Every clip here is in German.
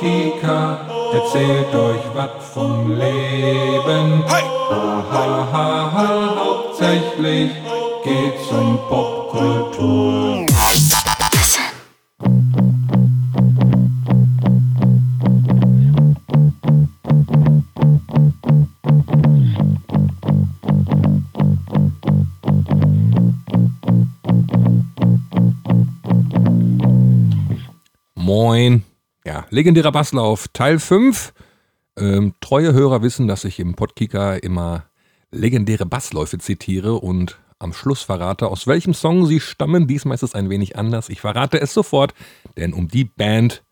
Podcast, erzählt euch was vom Leben. Hey! Ha, ha, ha, hauptsächlich geht's um Popkultur. Moin. Ja, legendärer Basslauf, Teil 5. Ähm, treue Hörer wissen, dass ich im Podkicker immer legendäre Bassläufe zitiere und am Schluss verrate, aus welchem Song sie stammen. Diesmal ist es ein wenig anders. Ich verrate es sofort, denn um die Band,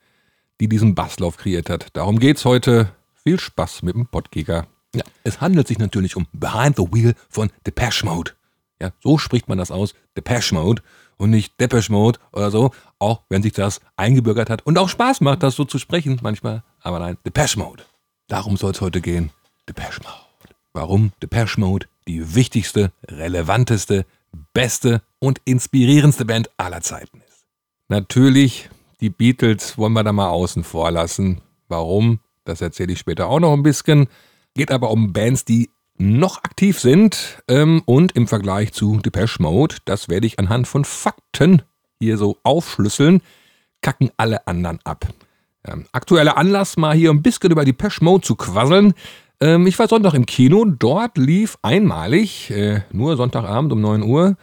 die diesen Basslauf kreiert hat, darum geht's heute. Viel Spaß mit dem Podkicker. Ja, es handelt sich natürlich um Behind the Wheel von Depeche Mode. Ja, so spricht man das aus, Depeche Mode und nicht Depeche Mode oder so, auch wenn sich das eingebürgert hat und auch Spaß macht, das so zu sprechen manchmal. Aber nein, Depeche Mode. Darum soll es heute gehen. Depeche Mode. Warum Depeche Mode die wichtigste, relevanteste, beste und inspirierendste Band aller Zeiten ist. Natürlich, die Beatles wollen wir da mal außen vor lassen. Warum? Das erzähle ich später auch noch ein bisschen. Geht aber um Bands, die noch aktiv sind ähm, und im Vergleich zu Depeche Mode, das werde ich anhand von Fakten hier so aufschlüsseln, kacken alle anderen ab. Ähm, aktueller Anlass, mal hier ein bisschen über Depeche Mode zu quasseln. Ähm, ich war Sonntag im Kino, dort lief einmalig, äh, nur Sonntagabend um 9 Uhr,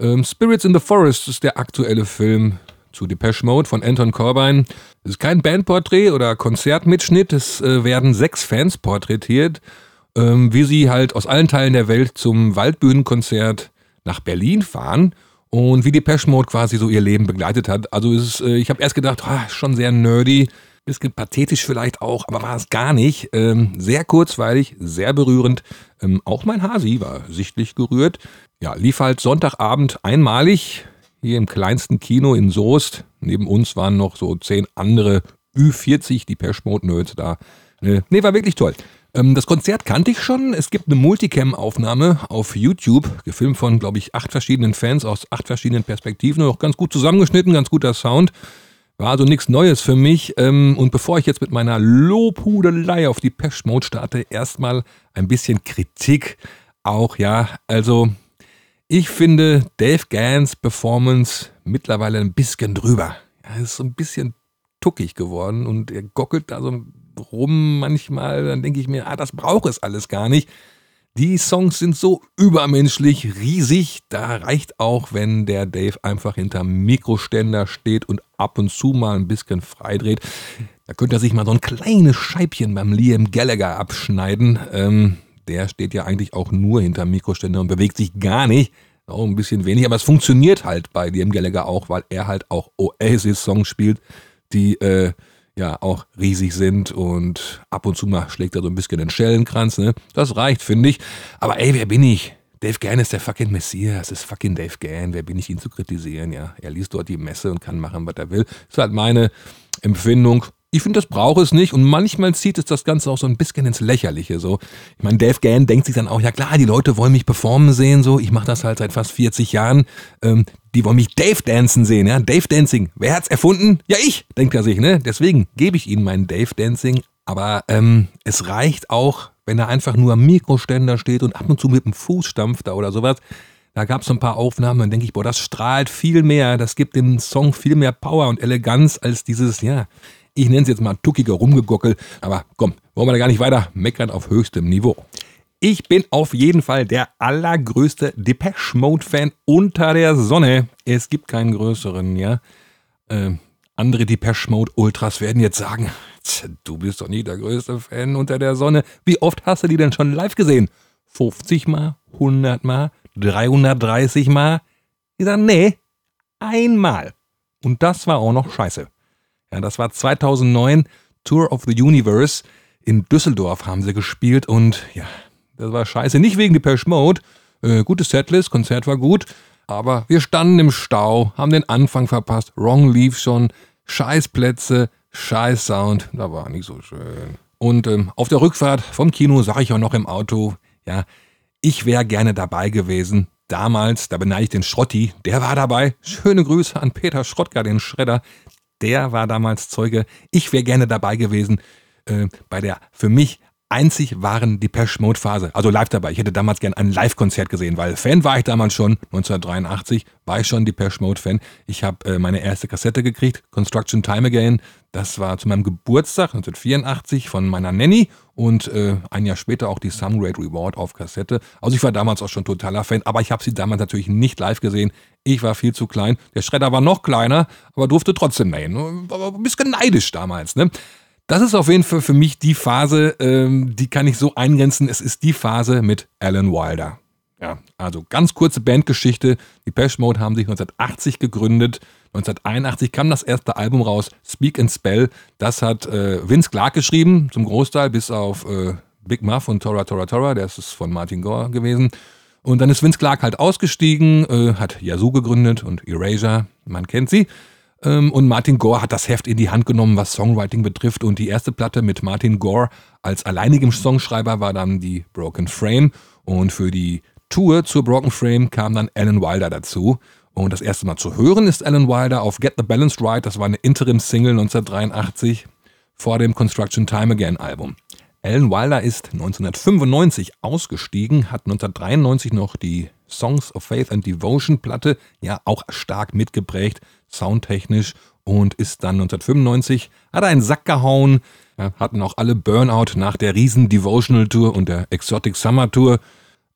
ähm, Spirits in the Forest ist der aktuelle Film zu Depeche Mode von Anton Corbijn. Es ist kein Bandporträt oder Konzertmitschnitt, es äh, werden sechs Fans porträtiert ähm, wie sie halt aus allen Teilen der Welt zum Waldbühnenkonzert nach Berlin fahren und wie die Mode quasi so ihr Leben begleitet hat. Also ist, äh, ich habe erst gedacht, ah, schon sehr nerdy, bisschen pathetisch vielleicht auch, aber war es gar nicht. Ähm, sehr kurzweilig, sehr berührend. Ähm, auch mein Hasi war sichtlich gerührt. Ja, lief halt Sonntagabend einmalig hier im kleinsten Kino in Soest. Neben uns waren noch so zehn andere Ü40, die Mode-Nerds da. Äh, nee, war wirklich toll. Ähm, das Konzert kannte ich schon. Es gibt eine Multicam-Aufnahme auf YouTube, gefilmt von, glaube ich, acht verschiedenen Fans aus acht verschiedenen Perspektiven. Auch ganz gut zusammengeschnitten, ganz guter Sound. War also nichts Neues für mich. Ähm, und bevor ich jetzt mit meiner Lobhudelei auf die Pesh Mode starte, erstmal ein bisschen Kritik. Auch, ja, also ich finde Dave Gans Performance mittlerweile ein bisschen drüber. Er ist so ein bisschen tuckig geworden und er gockelt da so rum manchmal. Dann denke ich mir, ah, das braucht es alles gar nicht. Die Songs sind so übermenschlich riesig, da reicht auch, wenn der Dave einfach hinterm Mikroständer steht und ab und zu mal ein bisschen freidreht. Da könnte er sich mal so ein kleines Scheibchen beim Liam Gallagher abschneiden. Ähm, der steht ja eigentlich auch nur hinterm Mikroständer und bewegt sich gar nicht. Auch ein bisschen wenig, aber es funktioniert halt bei Liam Gallagher auch, weil er halt auch Oasis-Songs spielt, die äh, ja auch riesig sind und ab und zu mal schlägt er so ein bisschen den Schellenkranz. Ne? Das reicht, finde ich. Aber ey, wer bin ich? Dave Gann ist der fucking Messias, ist fucking Dave Gann. Wer bin ich, ihn zu kritisieren? Ja, er liest dort die Messe und kann machen, was er will. Ist halt meine Empfindung. Ich finde, das braucht es nicht und manchmal zieht es das Ganze auch so ein bisschen ins Lächerliche. So, ich meine, Dave Gann denkt sich dann auch, ja klar, die Leute wollen mich performen sehen. So, ich mache das halt seit fast 40 Jahren. Ähm, die wollen mich Dave dancen sehen, ja, Dave Dancing. Wer hat's erfunden? Ja, ich, denkt er sich, ne? Deswegen gebe ich ihnen meinen Dave Dancing. Aber ähm, es reicht auch, wenn er einfach nur am Mikroständer steht und ab und zu mit dem Fuß stampft da oder sowas. Da gab es ein paar Aufnahmen und denke ich, boah, das strahlt viel mehr, das gibt dem Song viel mehr Power und Eleganz als dieses, ja, ich nenne es jetzt mal tuckiger Rumgegockel. Aber komm, wollen wir da gar nicht weiter meckern auf höchstem Niveau. Ich bin auf jeden Fall der allergrößte Depeche Mode Fan unter der Sonne. Es gibt keinen größeren, ja. Äh, andere Depeche Mode Ultras werden jetzt sagen, du bist doch nie der größte Fan unter der Sonne. Wie oft hast du die denn schon live gesehen? 50 Mal, 100 Mal, 330 Mal? Ich sage, nee, einmal. Und das war auch noch scheiße. Ja, das war 2009 Tour of the Universe. In Düsseldorf haben sie gespielt und ja, das war scheiße. Nicht wegen Depeche Mode. Äh, gutes Setlist, Konzert war gut. Aber wir standen im Stau, haben den Anfang verpasst. Wrong lief schon. Scheißplätze, scheiß Sound. Da war nicht so schön. Und ähm, auf der Rückfahrt vom Kino sah ich auch noch im Auto, ja, ich wäre gerne dabei gewesen. Damals, da beneide ich den Schrotti, der war dabei. Schöne Grüße an Peter Schrottger, den Schredder der war damals Zeuge. Ich wäre gerne dabei gewesen äh, bei der für mich einzig wahren Depeche Mode Phase, also live dabei. Ich hätte damals gern ein Live-Konzert gesehen, weil Fan war ich damals schon, 1983 war ich schon Depeche Mode Fan. Ich habe äh, meine erste Kassette gekriegt, Construction Time Again. Das war zu meinem Geburtstag 1984 von meiner Nanny und äh, ein Jahr später auch die Some Great Reward auf Kassette. Also ich war damals auch schon totaler Fan, aber ich habe sie damals natürlich nicht live gesehen. Ich war viel zu klein. Der Schredder war noch kleiner, aber durfte trotzdem nähen. War ein bisschen neidisch damals, ne? Das ist auf jeden Fall für mich die Phase, ähm, die kann ich so eingrenzen. Es ist die Phase mit Alan Wilder. Ja, also ganz kurze Bandgeschichte. Die Pesh Mode haben sich 1980 gegründet. 1981 kam das erste Album raus, Speak and Spell. Das hat äh, Vince Clark geschrieben, zum Großteil, bis auf äh, Big Muff und Tora Tora Tora, der ist von Martin Gore gewesen. Und dann ist Vince Clark halt ausgestiegen, äh, hat Yazoo gegründet und Erasure, man kennt sie. Ähm, und Martin Gore hat das Heft in die Hand genommen, was Songwriting betrifft. Und die erste Platte mit Martin Gore als alleinigem Songschreiber war dann die Broken Frame. Und für die Tour zur Broken Frame kam dann Alan Wilder dazu. Und das erste Mal zu hören ist Alan Wilder auf Get the Balanced Right. Das war eine Interim-Single 1983 vor dem Construction Time Again Album. Alan Wilder ist 1995 ausgestiegen, hat 1993 noch die Songs of Faith and Devotion Platte ja auch stark mitgeprägt, soundtechnisch und ist dann 1995, hat er einen Sack gehauen, ja, hatten auch alle Burnout nach der riesen Devotional Tour und der Exotic Summer Tour.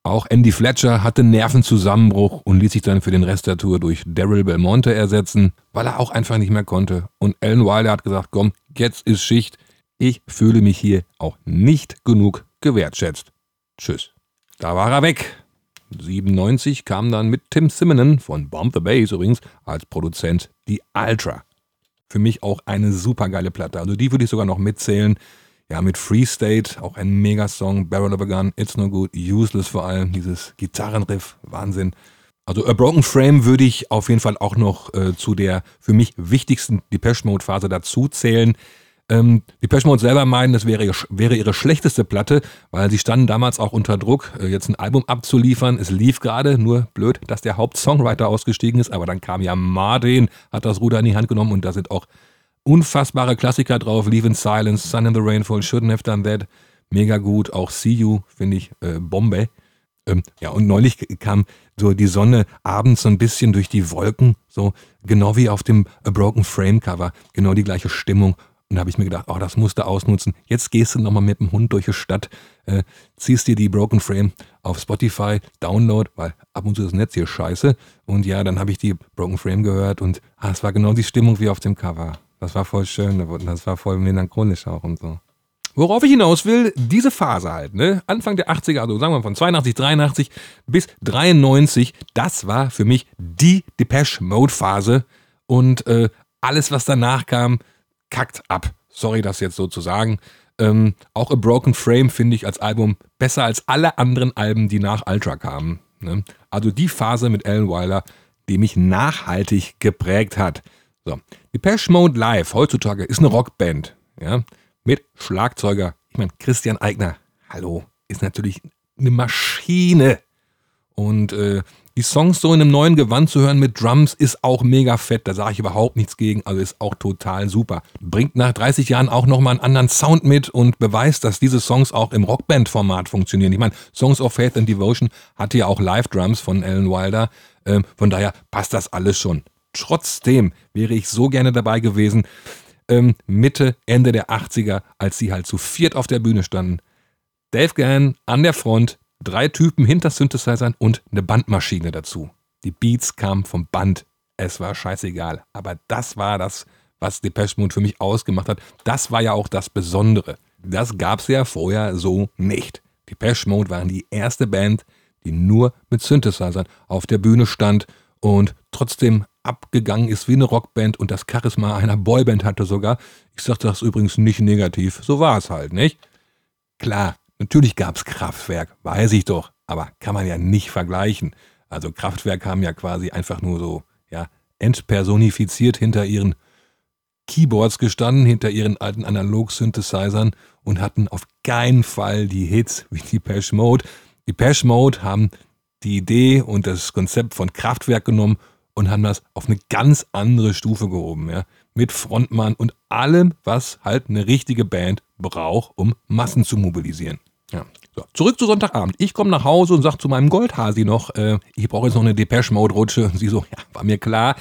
Auch Andy Fletcher hatte Nervenzusammenbruch und ließ sich dann für den Rest der Tour durch Daryl Belmonte ersetzen, weil er auch einfach nicht mehr konnte. Und Alan Wilder hat gesagt, komm, jetzt ist Schicht. Ich fühle mich hier auch nicht genug gewertschätzt. Tschüss. Da war er weg. 97 kam dann mit Tim Simonen von Bomb the Bass übrigens als Produzent die Ultra. Für mich auch eine super geile Platte. Also die würde ich sogar noch mitzählen. Ja, mit Free State, auch ein Megasong, Barrel of a Gun, It's No Good, Useless vor allem, dieses Gitarrenriff, Wahnsinn. Also A Broken Frame würde ich auf jeden Fall auch noch äh, zu der für mich wichtigsten Depeche Mode Phase dazu zählen. Ähm, die Mode selber meinen, das wäre, wäre ihre schlechteste Platte, weil sie standen damals auch unter Druck, äh, jetzt ein Album abzuliefern. Es lief gerade, nur blöd, dass der Hauptsongwriter ausgestiegen ist, aber dann kam ja Martin, hat das Ruder in die Hand genommen und da sind auch unfassbare Klassiker drauf. Leave in Silence, Sun in the Rainfall, Shouldn't Have Done That, mega gut. Auch See You, finde ich, äh, Bombe. Ähm, ja, und neulich kam so die Sonne abends so ein bisschen durch die Wolken, so genau wie auf dem A Broken Frame Cover, genau die gleiche Stimmung. Und da habe ich mir gedacht, oh, das musst du ausnutzen. Jetzt gehst du nochmal mit dem Hund durch die Stadt, äh, ziehst dir die Broken Frame auf Spotify, Download, weil ab und zu ist das Netz hier scheiße. Und ja, dann habe ich die Broken Frame gehört und ah, es war genau die Stimmung wie auf dem Cover. Das war voll schön, das war voll melancholisch auch und so. Worauf ich hinaus will, diese Phase halt, ne? Anfang der 80er, also sagen wir von 82, 83 bis 93, das war für mich die Depeche Mode Phase. Und äh, alles, was danach kam, kackt ab. Sorry, das jetzt so zu sagen. Ähm, auch A Broken Frame finde ich als Album besser als alle anderen Alben, die nach Ultra kamen. Ne? Also die Phase mit Alan Weiler, die mich nachhaltig geprägt hat. So, Depeche Mode Live heutzutage ist eine Rockband, ja, mit Schlagzeuger. Ich meine, Christian Eigner, hallo, ist natürlich eine Maschine. Und äh, die Songs so in einem neuen Gewand zu hören mit Drums ist auch mega fett. Da sage ich überhaupt nichts gegen. Also ist auch total super. Bringt nach 30 Jahren auch nochmal einen anderen Sound mit und beweist, dass diese Songs auch im Rockband-Format funktionieren. Ich meine, Songs of Faith and Devotion hatte ja auch Live-Drums von Alan Wilder. Ähm, von daher passt das alles schon. Trotzdem wäre ich so gerne dabei gewesen, ähm, Mitte, Ende der 80er, als sie halt zu viert auf der Bühne standen. Dave Gann an der Front, drei Typen hinter Synthesizern und eine Bandmaschine dazu. Die Beats kamen vom Band. Es war scheißegal. Aber das war das, was Depeche Mode für mich ausgemacht hat. Das war ja auch das Besondere. Das gab es ja vorher so nicht. Depeche Mode waren die erste Band, die nur mit Synthesizern auf der Bühne stand und trotzdem abgegangen ist wie eine Rockband und das Charisma einer Boyband hatte sogar. Ich sage das übrigens nicht negativ, so war es halt, nicht? Klar, Natürlich gab es Kraftwerk, weiß ich doch, aber kann man ja nicht vergleichen. Also Kraftwerk haben ja quasi einfach nur so, ja, entpersonifiziert hinter ihren Keyboards gestanden, hinter ihren alten Analog-Synthesizern und hatten auf keinen Fall die Hits wie die Pesh Mode. Die Pesh Mode haben die Idee und das Konzept von Kraftwerk genommen und haben das auf eine ganz andere Stufe gehoben. Ja. mit Frontmann und allem, was halt eine richtige Band braucht, um Massen zu mobilisieren. Ja. So, zurück zu Sonntagabend. Ich komme nach Hause und sage zu meinem Goldhasi noch, äh, ich brauche jetzt noch eine Depeche Mode Rutsche. Und sie so, ja, war mir klar.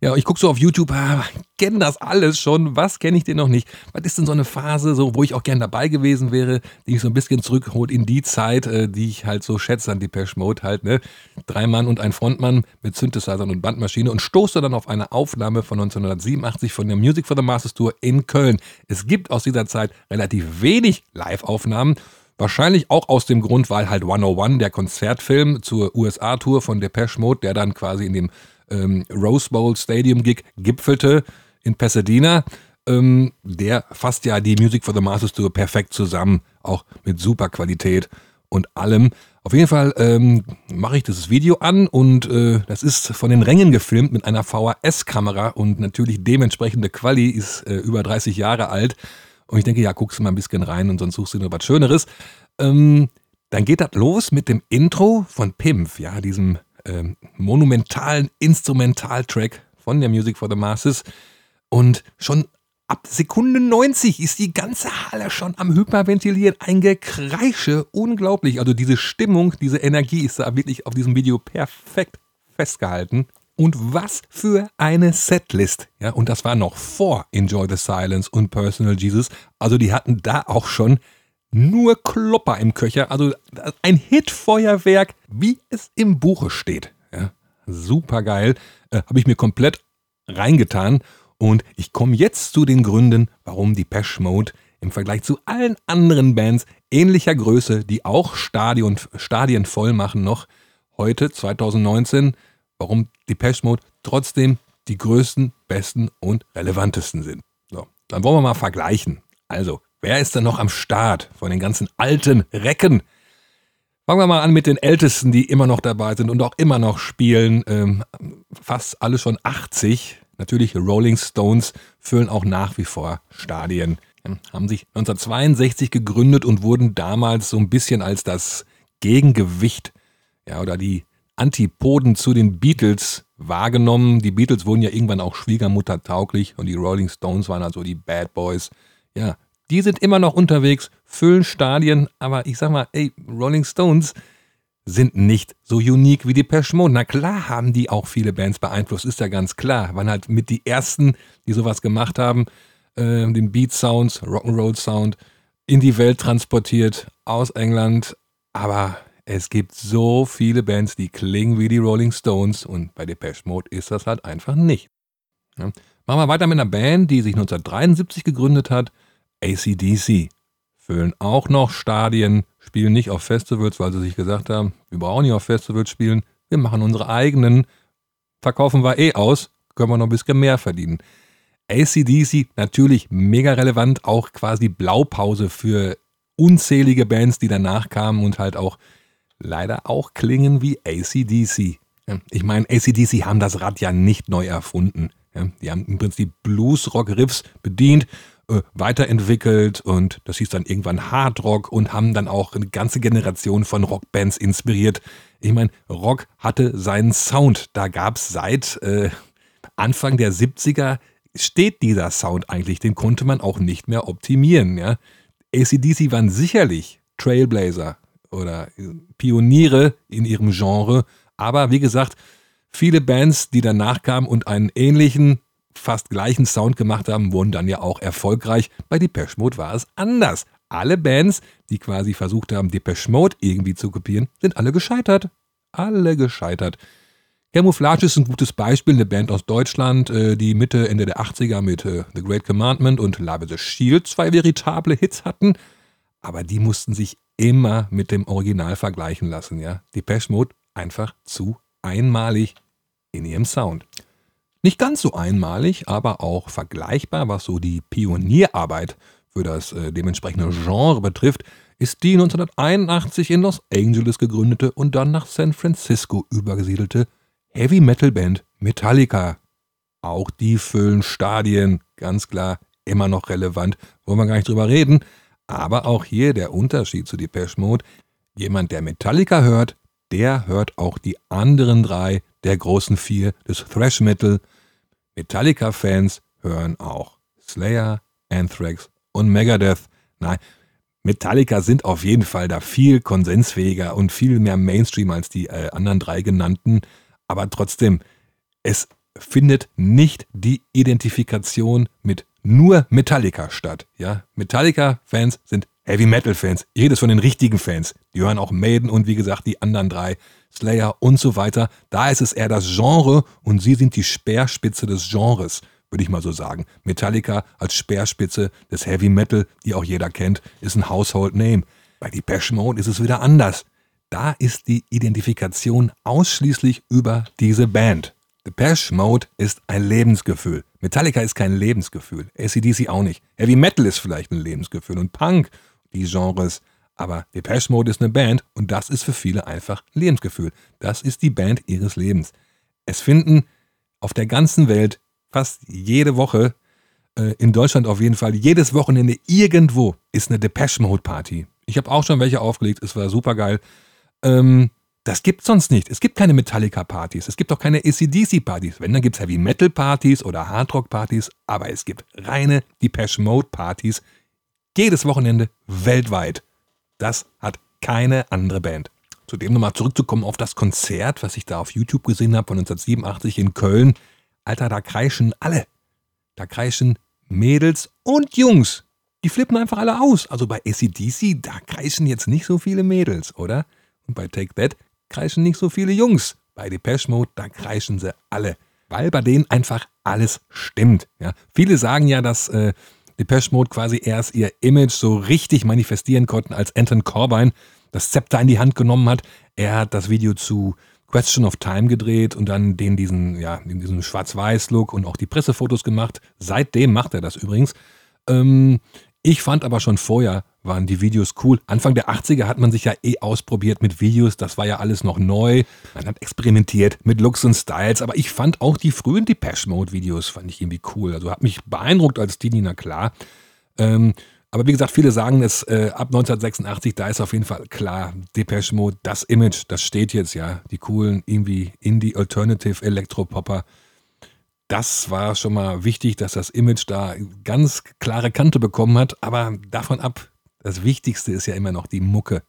Ja, ich gucke so auf YouTube, ah, kenne das alles schon, was kenne ich denn noch nicht? Was ist denn so eine Phase, so, wo ich auch gern dabei gewesen wäre, die mich so ein bisschen zurückholt in die Zeit, äh, die ich halt so schätze an Depeche Mode halt, ne? Drei Mann und ein Frontmann mit Synthesizern und Bandmaschine und stoße dann auf eine Aufnahme von 1987 von der Music for the Masters Tour in Köln. Es gibt aus dieser Zeit relativ wenig Live-Aufnahmen. Wahrscheinlich auch aus dem Grund, weil halt 101, der Konzertfilm zur USA-Tour von Depeche Mode, der dann quasi in dem ähm, Rose Bowl Stadium Gig gipfelte in Pasadena. Ähm, der fasst ja die Music for the Masters Tour perfekt zusammen, auch mit super Qualität und allem. Auf jeden Fall ähm, mache ich dieses Video an und äh, das ist von den Rängen gefilmt mit einer VHS-Kamera und natürlich dementsprechende Quali ist äh, über 30 Jahre alt. Und ich denke, ja, guckst du mal ein bisschen rein und sonst suchst du noch was Schöneres. Ähm, dann geht das los mit dem Intro von Pimp, ja, diesem ähm, monumentalen Instrumentaltrack von der Music for the Masses. Und schon ab Sekunde 90 ist die ganze Halle schon am Hyperventilieren. Ein Gekreische, unglaublich. Also diese Stimmung, diese Energie ist da wirklich auf diesem Video perfekt festgehalten. Und was für eine Setlist. Ja, und das war noch vor Enjoy the Silence und Personal Jesus. Also die hatten da auch schon nur Klopper im Köcher. Also ein Hitfeuerwerk, wie es im Buche steht. Ja, super geil. Äh, Habe ich mir komplett reingetan. Und ich komme jetzt zu den Gründen, warum die Pesh Mode im Vergleich zu allen anderen Bands ähnlicher Größe, die auch Stadion, Stadien voll machen, noch heute, 2019, warum die Pesh Mode trotzdem die größten, besten und relevantesten sind. So, dann wollen wir mal vergleichen. Also, Wer ist denn noch am Start von den ganzen alten Recken? Fangen wir mal an mit den Ältesten, die immer noch dabei sind und auch immer noch spielen. Ähm, fast alle schon 80. Natürlich Rolling Stones füllen auch nach wie vor Stadien. Ähm, haben sich 1962 gegründet und wurden damals so ein bisschen als das Gegengewicht ja, oder die Antipoden zu den Beatles wahrgenommen. Die Beatles wurden ja irgendwann auch Schwiegermutter tauglich und die Rolling Stones waren also die Bad Boys. Ja, die sind immer noch unterwegs, füllen Stadien, aber ich sag mal, ey, Rolling Stones sind nicht so unique wie die Mode. Na klar haben die auch viele Bands beeinflusst, ist ja ganz klar. Waren halt mit die ersten, die sowas gemacht haben, äh, den Beat Sounds, Rock'n'Roll Sound in die Welt transportiert aus England. Aber es gibt so viele Bands, die klingen wie die Rolling Stones und bei Depeche Mode ist das halt einfach nicht. Ja. Machen wir weiter mit einer Band, die sich 1973 gegründet hat ACDC füllen auch noch Stadien, spielen nicht auf Festivals, weil sie sich gesagt haben, wir brauchen nicht auf Festivals spielen, wir machen unsere eigenen, verkaufen wir eh aus, können wir noch ein bisschen mehr verdienen. ACDC natürlich mega relevant, auch quasi Blaupause für unzählige Bands, die danach kamen und halt auch leider auch klingen wie ACDC. Ich meine, ACDC haben das Rad ja nicht neu erfunden. Die haben im Prinzip Blues-Rock-Riffs bedient äh, weiterentwickelt und das hieß dann irgendwann Hardrock und haben dann auch eine ganze Generation von Rockbands inspiriert. Ich meine, Rock hatte seinen Sound. Da gab es seit äh, Anfang der 70er steht dieser Sound eigentlich, den konnte man auch nicht mehr optimieren. Ja? ACDC waren sicherlich Trailblazer oder Pioniere in ihrem Genre, aber wie gesagt, viele Bands, die danach kamen und einen ähnlichen fast gleichen Sound gemacht haben, wurden dann ja auch erfolgreich. Bei Depeche Mode war es anders. Alle Bands, die quasi versucht haben, Depeche Mode irgendwie zu kopieren, sind alle gescheitert. Alle gescheitert. Camouflage ist ein gutes Beispiel, eine Band aus Deutschland, äh, die Mitte, Ende der 80er mit äh, The Great Commandment und Love the Shield zwei veritable Hits hatten, aber die mussten sich immer mit dem Original vergleichen lassen, ja. Depeche Mode einfach zu einmalig in ihrem Sound. Nicht ganz so einmalig, aber auch vergleichbar, was so die Pionierarbeit für das äh, dementsprechende Genre betrifft, ist die 1981 in Los Angeles gegründete und dann nach San Francisco übergesiedelte Heavy Metal Band Metallica. Auch die füllen Stadien, ganz klar, immer noch relevant, wollen wir gar nicht drüber reden. Aber auch hier der Unterschied zu Depeche Mode. Jemand, der Metallica hört, der hört auch die anderen drei der großen vier des Thrash Metal, Metallica-Fans hören auch Slayer, Anthrax und Megadeth. Nein, Metallica sind auf jeden Fall da viel konsensfähiger und viel mehr Mainstream als die äh, anderen drei genannten. Aber trotzdem, es findet nicht die Identifikation mit nur Metallica statt. Ja, Metallica-Fans sind Heavy Metal-Fans. Jedes von den richtigen Fans. Die hören auch Maiden und wie gesagt die anderen drei, Slayer und so weiter. Da ist es eher das Genre und sie sind die Speerspitze des Genres würde ich mal so sagen. Metallica als Speerspitze des Heavy Metal, die auch jeder kennt, ist ein Household Name. Bei Depeche Mode ist es wieder anders. Da ist die Identifikation ausschließlich über diese Band. Depeche Mode ist ein Lebensgefühl. Metallica ist kein Lebensgefühl. ACDC auch nicht. Heavy Metal ist vielleicht ein Lebensgefühl und Punk, die Genres. Aber Depeche Mode ist eine Band und das ist für viele einfach Lebensgefühl. Das ist die Band ihres Lebens. Es finden auf der ganzen Welt fast jede Woche, äh, in Deutschland auf jeden Fall, jedes Wochenende irgendwo ist eine Depeche Mode Party. Ich habe auch schon welche aufgelegt, es war super geil. Ähm, das gibt es sonst nicht. Es gibt keine Metallica-Partys, es gibt auch keine ACDC-Partys. Wenn, dann gibt es Heavy Metal-Partys oder Hardrock-Partys, aber es gibt reine Depeche Mode-Partys jedes Wochenende weltweit. Das hat keine andere Band. Zudem nochmal zurückzukommen auf das Konzert, was ich da auf YouTube gesehen habe von 1987 in Köln. Alter, da kreischen alle. Da kreischen Mädels und Jungs. Die flippen einfach alle aus. Also bei ACDC, da kreischen jetzt nicht so viele Mädels, oder? Und bei Take That kreischen nicht so viele Jungs. Bei Depeche Mode, da kreischen sie alle. Weil bei denen einfach alles stimmt. Ja? Viele sagen ja, dass äh, Depeche Mode quasi erst ihr Image so richtig manifestieren konnten, als Anton Corbijn das Zepter in die Hand genommen hat. Er hat das Video zu Question of Time gedreht und dann den diesen, ja, diesen Schwarz-Weiß-Look und auch die Pressefotos gemacht. Seitdem macht er das übrigens. Ähm, ich fand aber schon vorher waren die Videos cool. Anfang der 80er hat man sich ja eh ausprobiert mit Videos. Das war ja alles noch neu. Man hat experimentiert mit Looks und Styles. Aber ich fand auch die frühen Depeche Mode Videos fand ich irgendwie cool. Also hat mich beeindruckt als Teenie, na klar. Ähm, aber wie gesagt, viele sagen es äh, ab 1986, da ist auf jeden Fall klar, Depeche Mode, das Image, das steht jetzt ja. Die coolen, irgendwie Indie Alternative Elektropopper. Das war schon mal wichtig, dass das Image da ganz klare Kante bekommen hat. Aber davon ab, das Wichtigste ist ja immer noch die Mucke.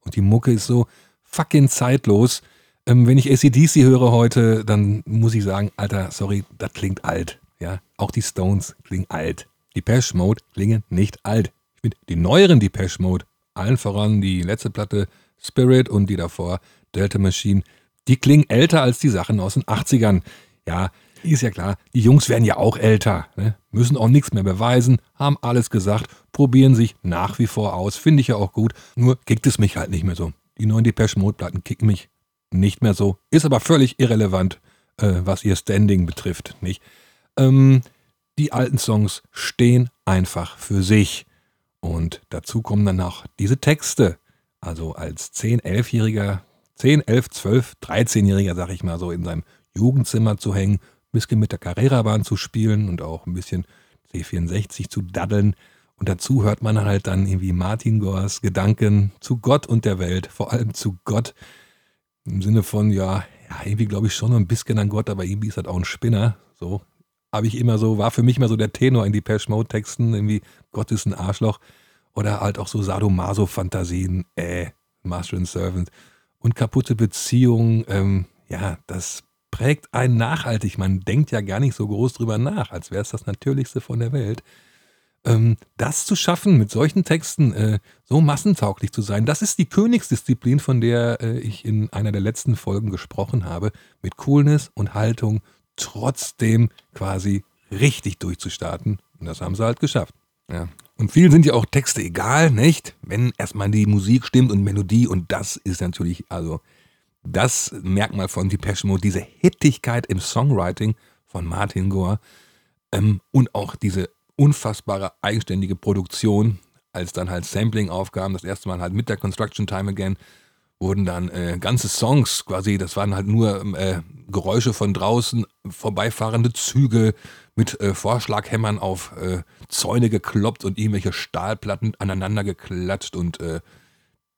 Und die Mucke ist so fucking zeitlos. Ähm, wenn ich ACDC höre heute, dann muss ich sagen, Alter, sorry, das klingt alt. Ja, auch die Stones klingen alt. Depeche Mode klingen nicht alt. Ich finde die neueren Depeche Mode, allen voran die letzte Platte Spirit und die davor Delta Machine, die klingen älter als die Sachen aus den 80ern. Ja, ist ja klar, die Jungs werden ja auch älter, ne? müssen auch nichts mehr beweisen, haben alles gesagt, probieren sich nach wie vor aus, finde ich ja auch gut, nur kickt es mich halt nicht mehr so. Die neuen Depeche Mode Platten kicken mich nicht mehr so, ist aber völlig irrelevant, äh, was ihr Standing betrifft, nicht? Ähm, die alten Songs stehen einfach für sich. Und dazu kommen dann noch diese Texte. Also als 10, 11-Jähriger, 10, 11, 12, 13-Jähriger, sag ich mal so, in seinem Jugendzimmer zu hängen, ein bisschen mit der Carrera-Bahn zu spielen und auch ein bisschen C64 zu daddeln. Und dazu hört man halt dann irgendwie Martin Gors Gedanken zu Gott und der Welt, vor allem zu Gott. Im Sinne von, ja, ja irgendwie glaube ich schon ein bisschen an Gott, aber irgendwie ist das auch ein Spinner. So, habe ich immer so, war für mich immer so der Tenor in die Pesh Mode Texten, irgendwie Gott ist ein Arschloch oder halt auch so Sadomaso-Fantasien, äh, Master and Servant und kaputte Beziehungen, ähm, ja, das prägt einen nachhaltig. Man denkt ja gar nicht so groß drüber nach, als wäre es das Natürlichste von der Welt. Ähm, das zu schaffen, mit solchen Texten äh, so massentauglich zu sein, das ist die Königsdisziplin, von der äh, ich in einer der letzten Folgen gesprochen habe, mit Coolness und Haltung trotzdem quasi richtig durchzustarten. Und das haben sie halt geschafft. Ja. Und vielen sind ja auch Texte egal, nicht? Wenn erstmal die Musik stimmt und Melodie und das ist natürlich, also das Merkmal von Depeche Mode, diese Hittigkeit im Songwriting von Martin Gore ähm, und auch diese unfassbare eigenständige Produktion, als dann halt Sampling aufgaben, das erste Mal halt mit der Construction Time Again, wurden dann äh, ganze Songs quasi, das waren halt nur äh, Geräusche von draußen, vorbeifahrende Züge mit äh, Vorschlaghämmern auf äh, Zäune gekloppt und irgendwelche Stahlplatten aneinander geklatscht und äh,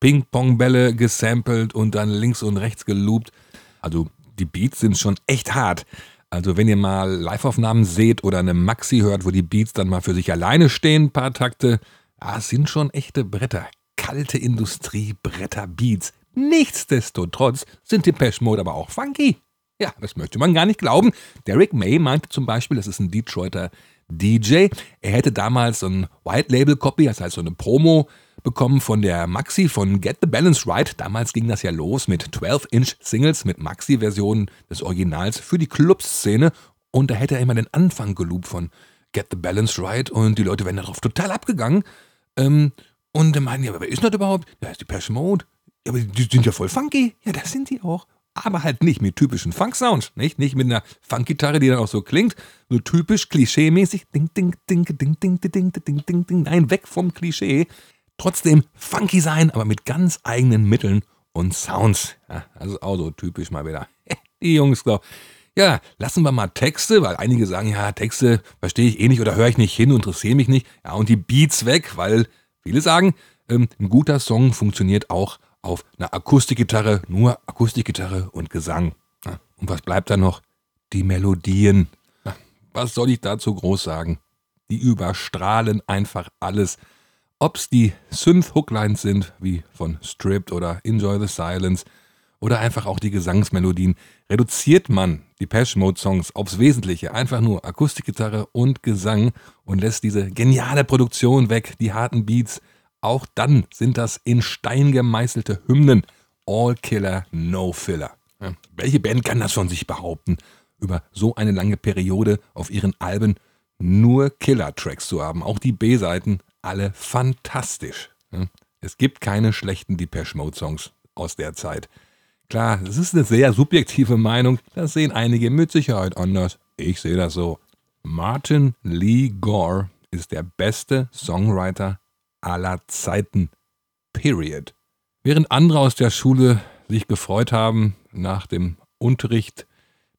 Ping-Pong-Bälle gesampelt und dann links und rechts geloopt. Also die Beats sind schon echt hart. Also wenn ihr mal Liveaufnahmen seht oder eine Maxi hört, wo die Beats dann mal für sich alleine stehen, ein paar Takte, ah, sind schon echte Bretter. Kalte Industrie, Bretter, Beats. Nichtsdestotrotz sind die Pesh Mode aber auch funky. Ja, das möchte man gar nicht glauben. Derek May meinte zum Beispiel, das ist ein Detroiter DJ, er hätte damals so ein White Label Copy, das heißt so eine Promo bekommen von der Maxi von Get the Balance Right. Damals ging das ja los mit 12-Inch-Singles mit Maxi-Versionen des Originals für die Clubszene. Und da hätte er immer den Anfang geloopt von Get the Balance Right und die Leute wären darauf total abgegangen. Ähm, und meinen, ja, aber wer ist das überhaupt? Ja, ist die Pesh Mode. Ja, aber die sind ja voll funky. Ja, das sind die auch. Aber halt nicht mit typischen Funk-Sounds, nicht? Nicht mit einer Funk-Gitarre, die dann auch so klingt. So typisch klischee-mäßig. Ding, ding, ding, ding, ding, ding, ding, ding, ding, ding. Nein, weg vom Klischee trotzdem funky sein, aber mit ganz eigenen Mitteln und Sounds. Ja, das ist auch so typisch mal wieder. Die Jungs, glaub. Ja, lassen wir mal Texte, weil einige sagen, ja, Texte verstehe ich eh nicht oder höre ich nicht hin, interessiere mich nicht. Ja, und die Beats weg, weil viele sagen, ähm, ein guter Song funktioniert auch auf einer Akustikgitarre, nur Akustikgitarre und Gesang. Ja, und was bleibt da noch? Die Melodien. Was soll ich dazu groß sagen? Die überstrahlen einfach alles. Ob es die Synth-Hooklines sind, wie von Stripped oder Enjoy the Silence, oder einfach auch die Gesangsmelodien, reduziert man die Pesh-Mode-Songs aufs Wesentliche, einfach nur Akustikgitarre und Gesang und lässt diese geniale Produktion weg, die harten Beats, auch dann sind das in Stein gemeißelte Hymnen. All Killer, No Filler. Ja, welche Band kann das von sich behaupten, über so eine lange Periode auf ihren Alben nur Killer-Tracks zu haben? Auch die B-Seiten alle fantastisch. Es gibt keine schlechten Depeche Mode Songs aus der Zeit. Klar, es ist eine sehr subjektive Meinung, das sehen einige mit Sicherheit anders. Ich sehe das so. Martin Lee Gore ist der beste Songwriter aller Zeiten. Period. Während andere aus der Schule sich gefreut haben, nach dem Unterricht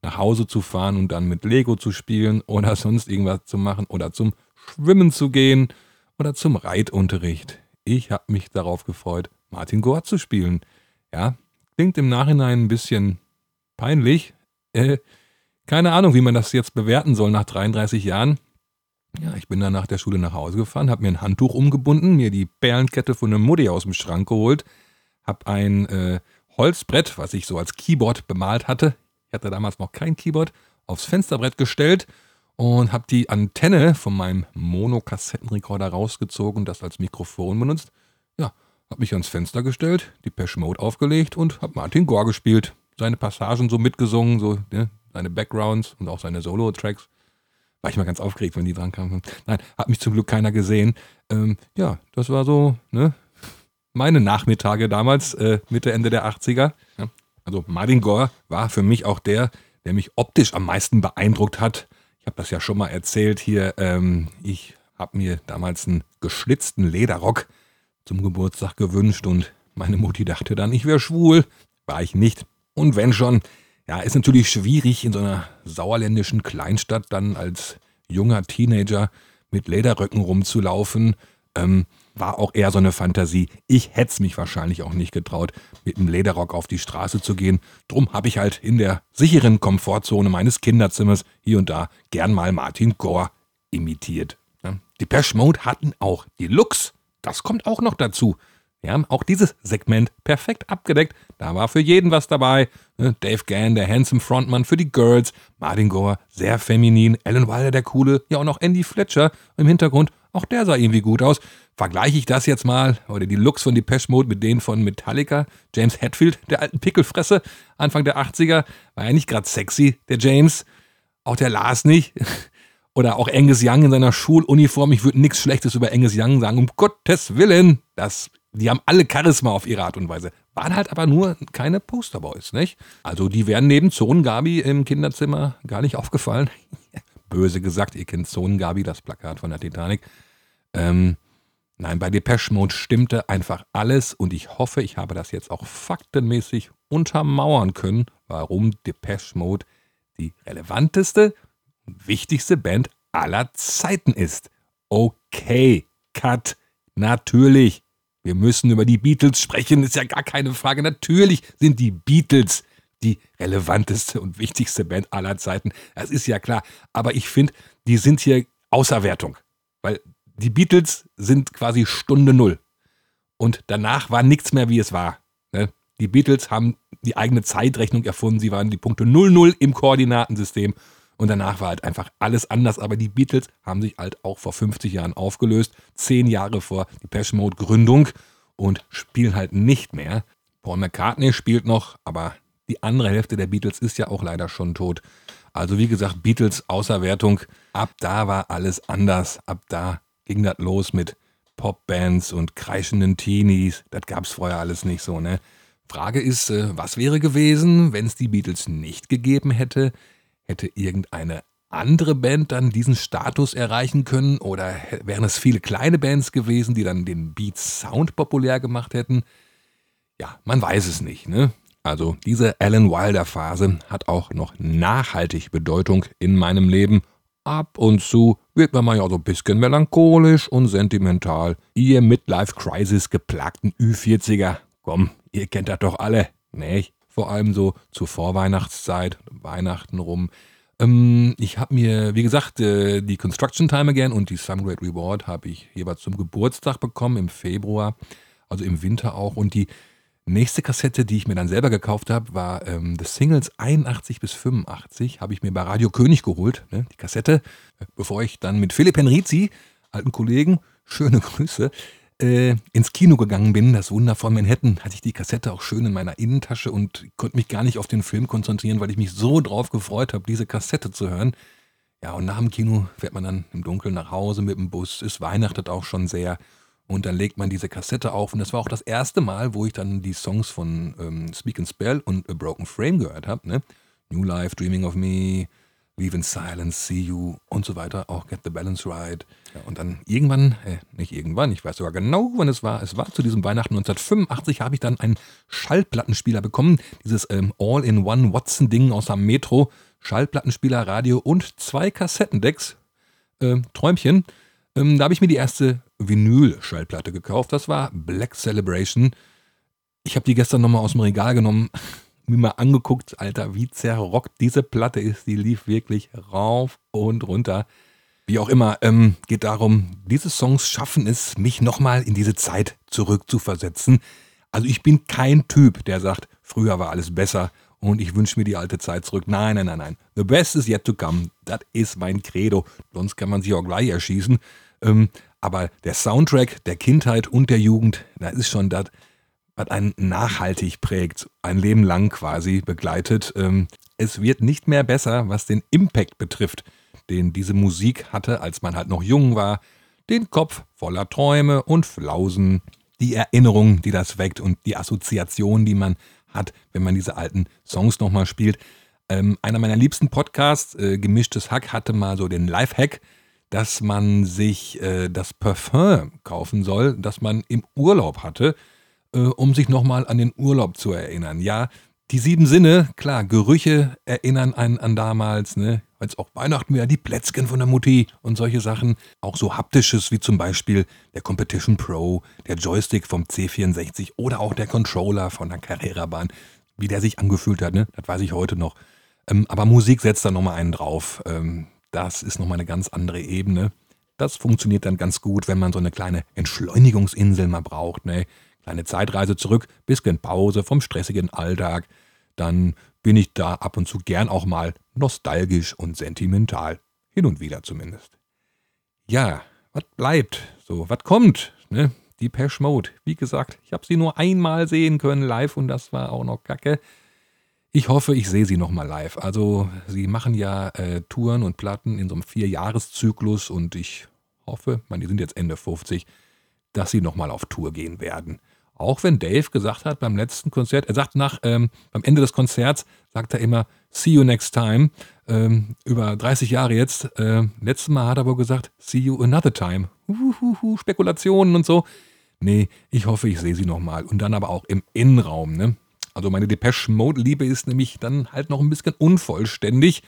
nach Hause zu fahren und dann mit Lego zu spielen oder sonst irgendwas zu machen oder zum Schwimmen zu gehen oder zum Reitunterricht. Ich habe mich darauf gefreut, Martin Gore zu spielen. Ja, klingt im Nachhinein ein bisschen peinlich. Äh, keine Ahnung, wie man das jetzt bewerten soll nach 33 Jahren. Ja, ich bin dann nach der Schule nach Hause gefahren, habe mir ein Handtuch umgebunden, mir die Perlenkette von einem Mutti aus dem Schrank geholt, habe ein äh, Holzbrett, was ich so als Keyboard bemalt hatte, ich hatte damals noch kein Keyboard, aufs Fensterbrett gestellt und habe die Antenne von meinem Mono-Kassettenrekorder rausgezogen, das als Mikrofon benutzt. Ja, habe mich ans Fenster gestellt, die Pesh Mode aufgelegt und habe Martin Gore gespielt. Seine Passagen so mitgesungen, so ne, seine Backgrounds und auch seine Solo-Tracks. War ich mal ganz aufgeregt, wenn die dran kamen. Nein, hat mich zum Glück keiner gesehen. Ähm, ja, das war so, ne, meine Nachmittage damals, äh, Mitte, Ende der 80er. Ja. Also Martin Gore war für mich auch der, der mich optisch am meisten beeindruckt hat. Ich habe das ja schon mal erzählt hier. Ähm, ich habe mir damals einen geschlitzten Lederrock zum Geburtstag gewünscht und meine Mutti dachte dann, ich wäre schwul. War ich nicht. Und wenn schon, ja, ist natürlich schwierig in so einer sauerländischen Kleinstadt dann als junger Teenager mit Lederröcken rumzulaufen. Ähm, war auch eher so eine Fantasie. Ich hätte es mich wahrscheinlich auch nicht getraut, mit einem Lederrock auf die Straße zu gehen. Drum habe ich halt in der sicheren Komfortzone meines Kinderzimmers hier und da gern mal Martin Gore imitiert. Die Pesh Mode hatten auch die Looks. Das kommt auch noch dazu. Wir haben auch dieses Segment perfekt abgedeckt. Da war für jeden was dabei. Ne, Dave Gann, der handsome Frontmann für die Girls. Martin Gore, sehr feminin. Alan Wilder, der coole. Ja, und auch Andy Fletcher im Hintergrund. Auch der sah irgendwie gut aus. Vergleiche ich das jetzt mal, oder die Looks von Depeche Mode mit denen von Metallica, James Hetfield, der alten Pickelfresse, Anfang der 80er, war ja nicht gerade sexy, der James. Auch der Lars nicht. Oder auch Angus Young in seiner Schuluniform. Ich würde nichts Schlechtes über Angus Young sagen, um Gottes Willen. Das, die haben alle Charisma auf ihre Art und Weise. Waren halt aber nur keine Posterboys, nicht? Also die wären neben Zonengabi im Kinderzimmer gar nicht aufgefallen. Böse gesagt, ihr kennt Zonengabi, das Plakat von der Titanic. Ähm, nein, bei Depeche Mode stimmte einfach alles und ich hoffe, ich habe das jetzt auch faktenmäßig untermauern können, warum Depeche Mode die relevanteste wichtigste Band aller Zeiten ist. Okay, Cut. Natürlich. Wir müssen über die Beatles sprechen, ist ja gar keine Frage. Natürlich sind die Beatles die relevanteste und wichtigste Band aller Zeiten. Das ist ja klar. Aber ich finde, die sind hier außer Wertung. Weil die Beatles sind quasi Stunde Null. Und danach war nichts mehr, wie es war. Ne? Die Beatles haben die eigene Zeitrechnung erfunden. Sie waren die Punkte 00 im Koordinatensystem. Und danach war halt einfach alles anders. Aber die Beatles haben sich halt auch vor 50 Jahren aufgelöst. Zehn Jahre vor die Depeche Mode Gründung. Und spielen halt nicht mehr. Paul McCartney spielt noch, aber die andere Hälfte der Beatles ist ja auch leider schon tot. Also wie gesagt, Beatles außer Wertung. Ab da war alles anders. Ab da ging das los mit Popbands und kreischenden Teenies. Das gab es vorher alles nicht so, ne? Frage ist, äh, was wäre gewesen, wenn es die Beatles nicht gegeben hätte? Hätte irgendeine andere Band dann diesen Status erreichen können? Oder wären es viele kleine Bands gewesen, die dann den Beat Sound populär gemacht hätten? Ja, man weiß es nicht, ne? Also diese Alan Wilder Phase hat auch noch nachhaltig Bedeutung in meinem Leben Ab und zu wird man ja so ein bisschen melancholisch und sentimental. Ihr Midlife-Crisis geplagten Ü40er. Komm, ihr kennt das doch alle, ne? Vor allem so zur Vorweihnachtszeit, Weihnachten rum. Ähm, ich habe mir, wie gesagt, äh, die Construction Time Again und die Some Great Reward habe ich jeweils zum Geburtstag bekommen im Februar, also im Winter auch. Und die Nächste Kassette, die ich mir dann selber gekauft habe, war ähm, The Singles 81 bis 85. Habe ich mir bei Radio König geholt, ne, die Kassette. Bevor ich dann mit Philipp Henrizi, alten Kollegen, schöne Grüße, äh, ins Kino gegangen bin. Das Wunder von Manhattan hatte ich die Kassette auch schön in meiner Innentasche und konnte mich gar nicht auf den Film konzentrieren, weil ich mich so drauf gefreut habe, diese Kassette zu hören. Ja, und nach dem Kino fährt man dann im Dunkeln nach Hause mit dem Bus. Es weihnachtet auch schon sehr. Und dann legt man diese Kassette auf. Und das war auch das erste Mal, wo ich dann die Songs von ähm, Speak and Spell und A Broken Frame gehört habe. Ne? New Life, Dreaming of Me, Leave in Silence, See You und so weiter. Auch Get the Balance Right. Ja, und dann irgendwann, äh, nicht irgendwann, ich weiß sogar genau, wann es war. Es war zu diesem Weihnachten 1985, habe ich dann einen Schallplattenspieler bekommen. Dieses ähm, All-in-One Watson-Ding aus dem Metro. Schallplattenspieler, Radio und zwei Kassettendecks. Äh, Träumchen. Ähm, da habe ich mir die erste Vinyl-Schallplatte gekauft. Das war Black Celebration. Ich habe die gestern nochmal aus dem Regal genommen, mir mal angeguckt, Alter, wie zerrockt diese Platte ist. Die lief wirklich rauf und runter. Wie auch immer, ähm, geht darum, diese Songs schaffen es, mich nochmal in diese Zeit zurückzuversetzen. Also ich bin kein Typ, der sagt, früher war alles besser und ich wünsche mir die alte Zeit zurück. Nein, nein, nein, nein. The best is yet to come. Das ist mein Credo. Sonst kann man sich auch gleich erschießen. Ähm, aber der Soundtrack der Kindheit und der Jugend, da ist schon das, was einen nachhaltig prägt, ein Leben lang quasi begleitet. Ähm, es wird nicht mehr besser, was den Impact betrifft, den diese Musik hatte, als man halt noch jung war. Den Kopf voller Träume und Flausen, die Erinnerungen, die das weckt und die Assoziationen, die man hat, wenn man diese alten Songs nochmal spielt. Ähm, einer meiner liebsten Podcasts, äh, Gemischtes Hack, hatte mal so den Live-Hack, dass man sich äh, das Parfum kaufen soll, das man im Urlaub hatte, äh, um sich nochmal an den Urlaub zu erinnern. Ja, die sieben Sinne, klar, Gerüche erinnern einen an damals, ne? Als auch Weihnachten wieder die Plätzchen von der Mutti und solche Sachen. Auch so haptisches wie zum Beispiel der Competition Pro, der Joystick vom C64 oder auch der Controller von der Carrera-Bahn. Wie der sich angefühlt hat, ne? Das weiß ich heute noch. Ähm, aber Musik setzt da nochmal einen drauf. Ähm, das ist nochmal eine ganz andere Ebene. Das funktioniert dann ganz gut, wenn man so eine kleine Entschleunigungsinsel mal braucht. Ne? Kleine Zeitreise zurück, bisschen Pause vom stressigen Alltag. Dann bin ich da ab und zu gern auch mal nostalgisch und sentimental. Hin und wieder zumindest. Ja, was bleibt? So, was kommt? Ne? Die Pesh Mode. Wie gesagt, ich habe sie nur einmal sehen können live und das war auch noch kacke. Ich hoffe, ich sehe sie nochmal live. Also, sie machen ja äh, Touren und Platten in so einem Vierjahreszyklus und ich hoffe, man, die sind jetzt Ende 50, dass sie nochmal auf Tour gehen werden. Auch wenn Dave gesagt hat beim letzten Konzert, er sagt nach, ähm, beim Ende des Konzerts, sagt er immer, see you next time. Ähm, über 30 Jahre jetzt. Äh, letztes Mal hat er wohl gesagt, see you another time. Uhuhu, Spekulationen und so. Nee, ich hoffe, ich sehe sie nochmal. Und dann aber auch im Innenraum, ne? Also meine Depeche Mode Liebe ist nämlich dann halt noch ein bisschen unvollständig.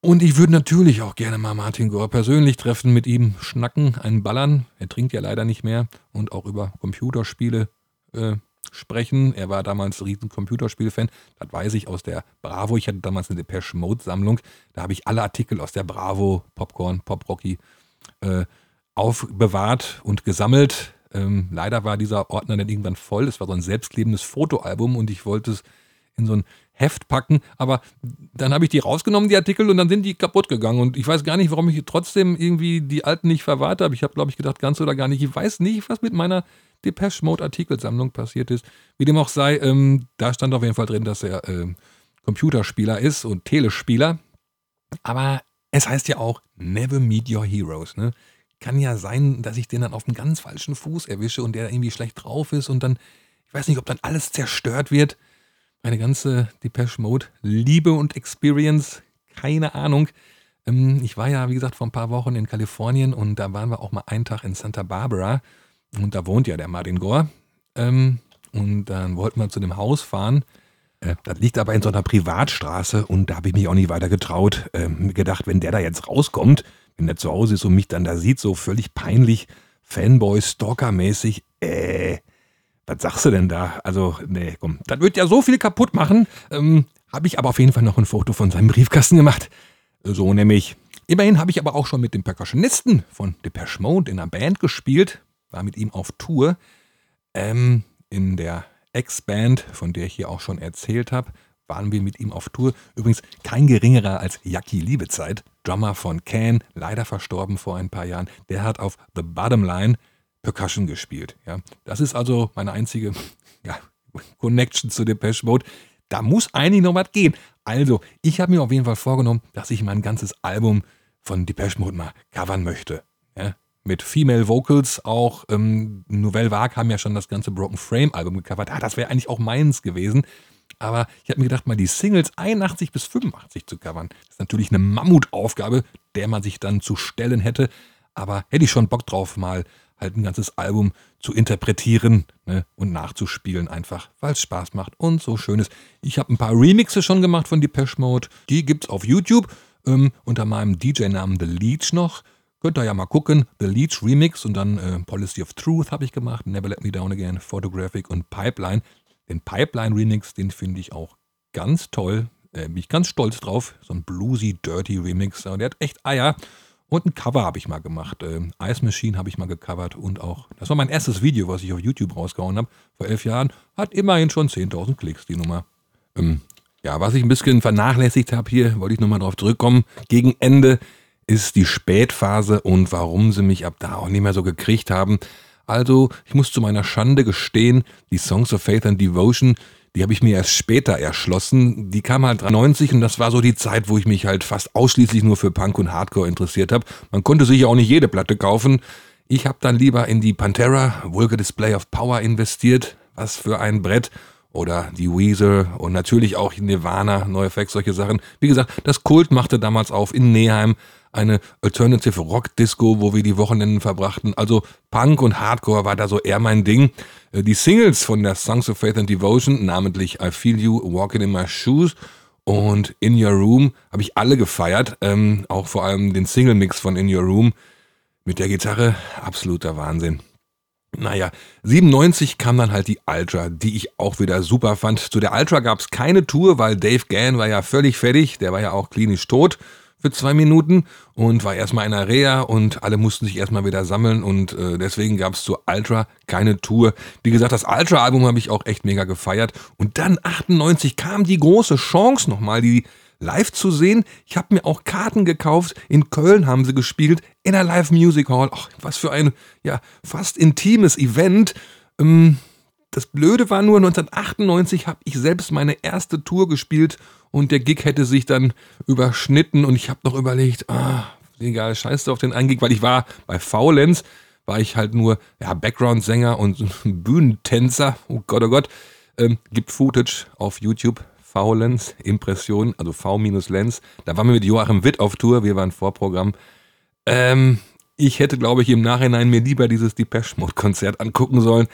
Und ich würde natürlich auch gerne mal Martin Gore persönlich treffen, mit ihm schnacken, einen ballern. Er trinkt ja leider nicht mehr und auch über Computerspiele äh, sprechen. Er war damals ein riesen Computerspielfan. Das weiß ich aus der Bravo. Ich hatte damals eine Depeche Mode Sammlung. Da habe ich alle Artikel aus der Bravo, Popcorn, Pop Rocky äh, aufbewahrt und gesammelt. Ähm, leider war dieser Ordner dann irgendwann voll. Es war so ein selbstklebendes Fotoalbum und ich wollte es in so ein Heft packen, aber dann habe ich die rausgenommen, die Artikel, und dann sind die kaputt gegangen. Und ich weiß gar nicht, warum ich trotzdem irgendwie die alten nicht verwahrt habe. Ich habe, glaube ich, gedacht, ganz oder gar nicht. Ich weiß nicht, was mit meiner Depeche Mode Artikelsammlung passiert ist. Wie dem auch sei, ähm, da stand auf jeden Fall drin, dass er ähm, Computerspieler ist und Telespieler. Aber es heißt ja auch, never meet your heroes. Ne? Kann ja sein, dass ich den dann auf einen ganz falschen Fuß erwische und der irgendwie schlecht drauf ist und dann, ich weiß nicht, ob dann alles zerstört wird meine ganze Depeche Mode Liebe und Experience, keine Ahnung. Ähm, ich war ja, wie gesagt, vor ein paar Wochen in Kalifornien und da waren wir auch mal einen Tag in Santa Barbara und da wohnt ja der Martin Gore. Ähm, und dann wollten wir zu dem Haus fahren. Äh, das liegt aber in so einer Privatstraße und da habe ich mich auch nicht weiter getraut. Ähm, gedacht, wenn der da jetzt rauskommt, wenn der zu Hause ist und mich dann da sieht, so völlig peinlich, Fanboy, Stalker-mäßig, äh, was sagst du denn da? Also, nee, komm, das wird ja so viel kaputt machen. Ähm, habe ich aber auf jeden Fall noch ein Foto von seinem Briefkasten gemacht. So nämlich. Immerhin habe ich aber auch schon mit dem Percussionisten von Depeche Mode in einer Band gespielt, war mit ihm auf Tour. Ähm, in der Ex-Band, von der ich hier auch schon erzählt habe, waren wir mit ihm auf Tour. Übrigens kein geringerer als Jackie Liebezeit, Drummer von Can, leider verstorben vor ein paar Jahren. Der hat auf The Bottom Line Percussion gespielt. Ja. Das ist also meine einzige ja, Connection zu Depeche Mode. Da muss eigentlich noch was gehen. Also, ich habe mir auf jeden Fall vorgenommen, dass ich mein ganzes Album von Depeche Mode mal covern möchte. Ja. Mit Female Vocals auch. Ähm, Nouvelle Vague haben ja schon das ganze Broken Frame Album gecovert. Ah, das wäre eigentlich auch meins gewesen. Aber ich habe mir gedacht, mal die Singles 81 bis 85 zu covern. Das ist natürlich eine Mammutaufgabe, der man sich dann zu stellen hätte. Aber hätte ich schon Bock drauf, mal halt ein ganzes Album zu interpretieren ne, und nachzuspielen, einfach weil es Spaß macht und so schön ist. Ich habe ein paar Remixe schon gemacht von Depeche Mode. Die gibt es auf YouTube ähm, unter meinem DJ-Namen The Leech noch. Könnt ihr ja mal gucken. The Leech Remix und dann äh, Policy of Truth habe ich gemacht. Never Let Me Down Again, Photographic und Pipeline. Den Pipeline Remix, den finde ich auch ganz toll. Äh, bin ich ganz stolz drauf. So ein bluesy, dirty Remix. Der hat echt Eier. Und ein Cover habe ich mal gemacht. Ähm, Ice Machine habe ich mal gecovert und auch, das war mein erstes Video, was ich auf YouTube rausgehauen habe, vor elf Jahren. Hat immerhin schon 10.000 Klicks, die Nummer. Ähm, ja, was ich ein bisschen vernachlässigt habe hier, wollte ich nochmal drauf zurückkommen. Gegen Ende ist die Spätphase und warum sie mich ab da auch nicht mehr so gekriegt haben. Also, ich muss zu meiner Schande gestehen, die Songs of Faith and Devotion, die habe ich mir erst später erschlossen. Die kam halt 93 und das war so die Zeit, wo ich mich halt fast ausschließlich nur für Punk und Hardcore interessiert habe. Man konnte sich ja auch nicht jede Platte kaufen. Ich habe dann lieber in die Pantera, Vulgar Display of Power investiert. Was für ein Brett. Oder die Weezer und natürlich auch Nirvana, NoFX, solche Sachen. Wie gesagt, das Kult machte damals auf in Neheim eine Alternative Rock Disco, wo wir die Wochenenden verbrachten. Also Punk und Hardcore war da so eher mein Ding. Äh, die Singles von der Songs of Faith and Devotion, namentlich I Feel You, Walking in My Shoes und In Your Room, habe ich alle gefeiert. Ähm, auch vor allem den Single-Mix von In Your Room mit der Gitarre, absoluter Wahnsinn. Naja, 97 kam dann halt die Ultra, die ich auch wieder super fand. Zu der Ultra gab es keine Tour, weil Dave Gann war ja völlig fertig, der war ja auch klinisch tot für zwei Minuten und war erstmal in Reha und alle mussten sich erstmal wieder sammeln und äh, deswegen gab es zur Ultra keine Tour. Wie gesagt, das Ultra-Album habe ich auch echt mega gefeiert und dann 98 kam die große Chance nochmal, die live zu sehen. Ich habe mir auch Karten gekauft. In Köln haben sie gespielt, in der Live Music Hall. Ach, was für ein, ja, fast intimes Event. Ähm, das Blöde war nur, 1998 habe ich selbst meine erste Tour gespielt und der Gig hätte sich dann überschnitten und ich habe noch überlegt, ah, egal, scheiße auf den einen Gig, weil ich war bei Faulenz, war ich halt nur ja, Background-Sänger und Bühnentänzer. Oh Gott, oh Gott. Ähm, gibt Footage auf YouTube. V-Lens, Impression, also V-Lens. Da waren wir mit Joachim Witt auf Tour, wir waren Vorprogramm. Ähm, ich hätte, glaube ich, im Nachhinein mir lieber dieses Depeche Mode Konzert angucken sollen.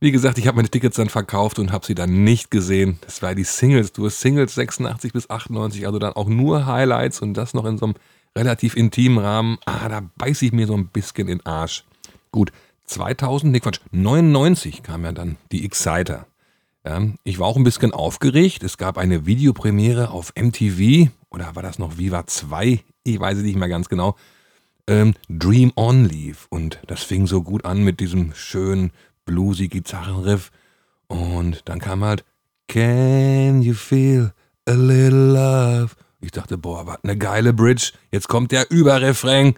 Wie gesagt, ich habe meine Tickets dann verkauft und habe sie dann nicht gesehen. Das war die Singles, du hast Singles 86 bis 98, also dann auch nur Highlights und das noch in so einem relativ intimen Rahmen. Ah, da beiße ich mir so ein bisschen in den Arsch. Gut, 2000, nee Quatsch, 99 kam ja dann die Exciter. Ja, ich war auch ein bisschen aufgeregt. Es gab eine Videopremiere auf MTV oder war das noch Viva 2? Ich weiß es nicht mehr ganz genau. Ähm, Dream On lief und das fing so gut an mit diesem schönen bluesy Gitarrenriff und dann kam halt Can you feel a little love? Ich dachte, boah, was eine geile Bridge. Jetzt kommt der Überrefrain.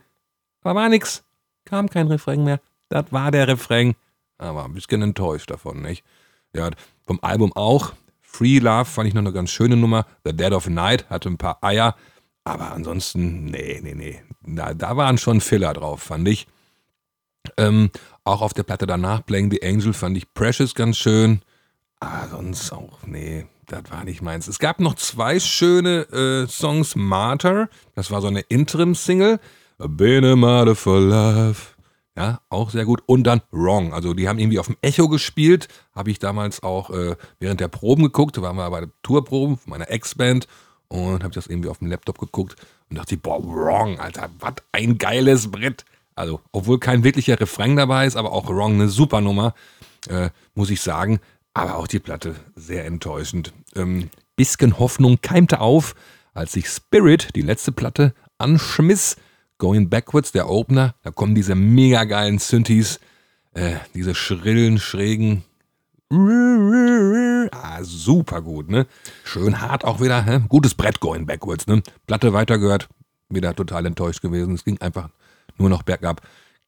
Aber war nix. Kam kein Refrain mehr. Das war der Refrain. Aber ein bisschen enttäuscht davon, nicht? Ja, vom Album auch. Free Love fand ich noch eine ganz schöne Nummer. The Dead of Night hatte ein paar Eier. Aber ansonsten, nee, nee, nee. Da, da waren schon Filler drauf, fand ich. Ähm, auch auf der Platte danach, Playing the Angel, fand ich Precious ganz schön. Aber sonst auch, nee, das war nicht meins. Es gab noch zwei schöne äh, Songs. Martyr, das war so eine Interim-Single. Been a Martyr for Love. Ja, auch sehr gut. Und dann Wrong. Also die haben irgendwie auf dem Echo gespielt. Habe ich damals auch äh, während der Proben geguckt. Da waren wir bei der Tourproben von meiner Ex-Band. Und habe das irgendwie auf dem Laptop geguckt. Und dachte, boah, Wrong, Alter, was ein geiles Brett. Also, obwohl kein wirklicher Refrain dabei ist, aber auch Wrong eine super Nummer, äh, muss ich sagen. Aber auch die Platte sehr enttäuschend. Ähm, bisschen Hoffnung keimte auf, als sich Spirit, die letzte Platte, anschmiss. Going Backwards, der Opener, da kommen diese mega geilen Synthes, äh, diese schrillen, schrägen. Ah, super gut, ne? Schön hart auch wieder, hä? Gutes Brett Going Backwards, ne? Platte weitergehört, wieder total enttäuscht gewesen. Es ging einfach nur noch bergab.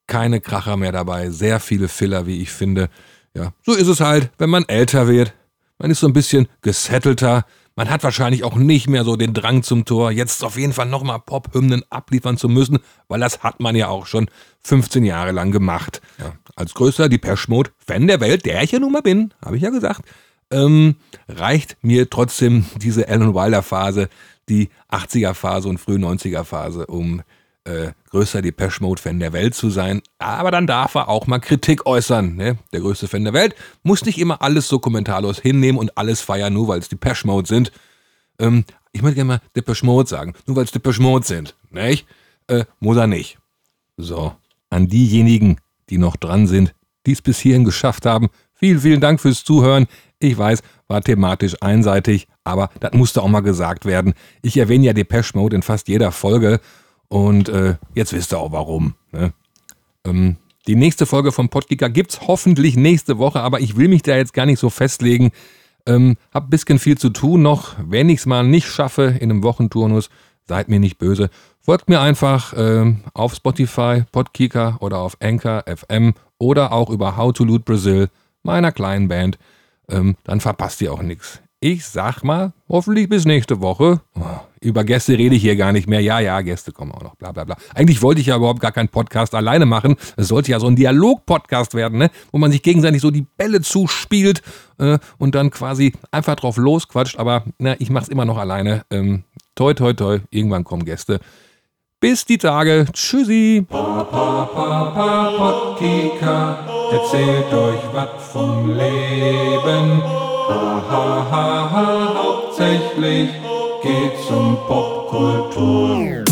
Keine Kracher mehr dabei, sehr viele Filler, wie ich finde. Ja, so ist es halt, wenn man älter wird. Man ist so ein bisschen gesettelter. Man hat wahrscheinlich auch nicht mehr so den Drang zum Tor, jetzt auf jeden Fall nochmal Pop-Hymnen abliefern zu müssen, weil das hat man ja auch schon 15 Jahre lang gemacht. Ja, als größter Depeche Mode-Fan der Welt, der ich ja nun mal bin, habe ich ja gesagt, ähm, reicht mir trotzdem diese Alan Wilder-Phase, die 80er-Phase und frühe 90er-Phase, um äh, größter Depeche Mode-Fan der Welt zu sein. Aber dann darf er auch mal Kritik äußern. Ne? Der größte Fan der Welt muss nicht immer alles so kommentarlos hinnehmen und alles feiern, nur weil es Depeche Mode sind. Ähm, ich möchte gerne mal Depeche Mode sagen, nur weil es Depeche Mode sind. Nicht? Äh, muss er nicht. So, an diejenigen, die noch dran sind, die es bis hierhin geschafft haben, vielen, vielen Dank fürs Zuhören. Ich weiß, war thematisch einseitig, aber das musste auch mal gesagt werden. Ich erwähne ja Depeche Mode in fast jeder Folge und äh, jetzt wisst ihr auch warum. Ne? Ähm, die nächste Folge vom Podkicker gibt es hoffentlich nächste Woche, aber ich will mich da jetzt gar nicht so festlegen. Ähm, hab ein bisschen viel zu tun noch. Wenn ich es mal nicht schaffe in einem Wochenturnus, seid mir nicht böse. Folgt mir einfach ähm, auf Spotify, Podkicker oder auf Anchor FM oder auch über How to Loot Brazil, meiner kleinen Band. Ähm, dann verpasst ihr auch nichts. Ich sag mal, hoffentlich bis nächste Woche. Oh, über Gäste rede ich hier gar nicht mehr. Ja, ja, Gäste kommen auch noch, bla bla bla. Eigentlich wollte ich ja überhaupt gar keinen Podcast alleine machen. Es sollte ja so ein Dialog-Podcast werden, ne? wo man sich gegenseitig so die Bälle zuspielt äh, und dann quasi einfach drauf losquatscht. Aber na, ich mach's immer noch alleine. Ähm, toi, toi, toi, irgendwann kommen Gäste. Bis die Tage. Tschüssi. Pa, pa, pa, pa, Podcast, erzählt euch was vom Leben. Ha, ha, ha, ha, hauptsächlich geht's um Popkultur.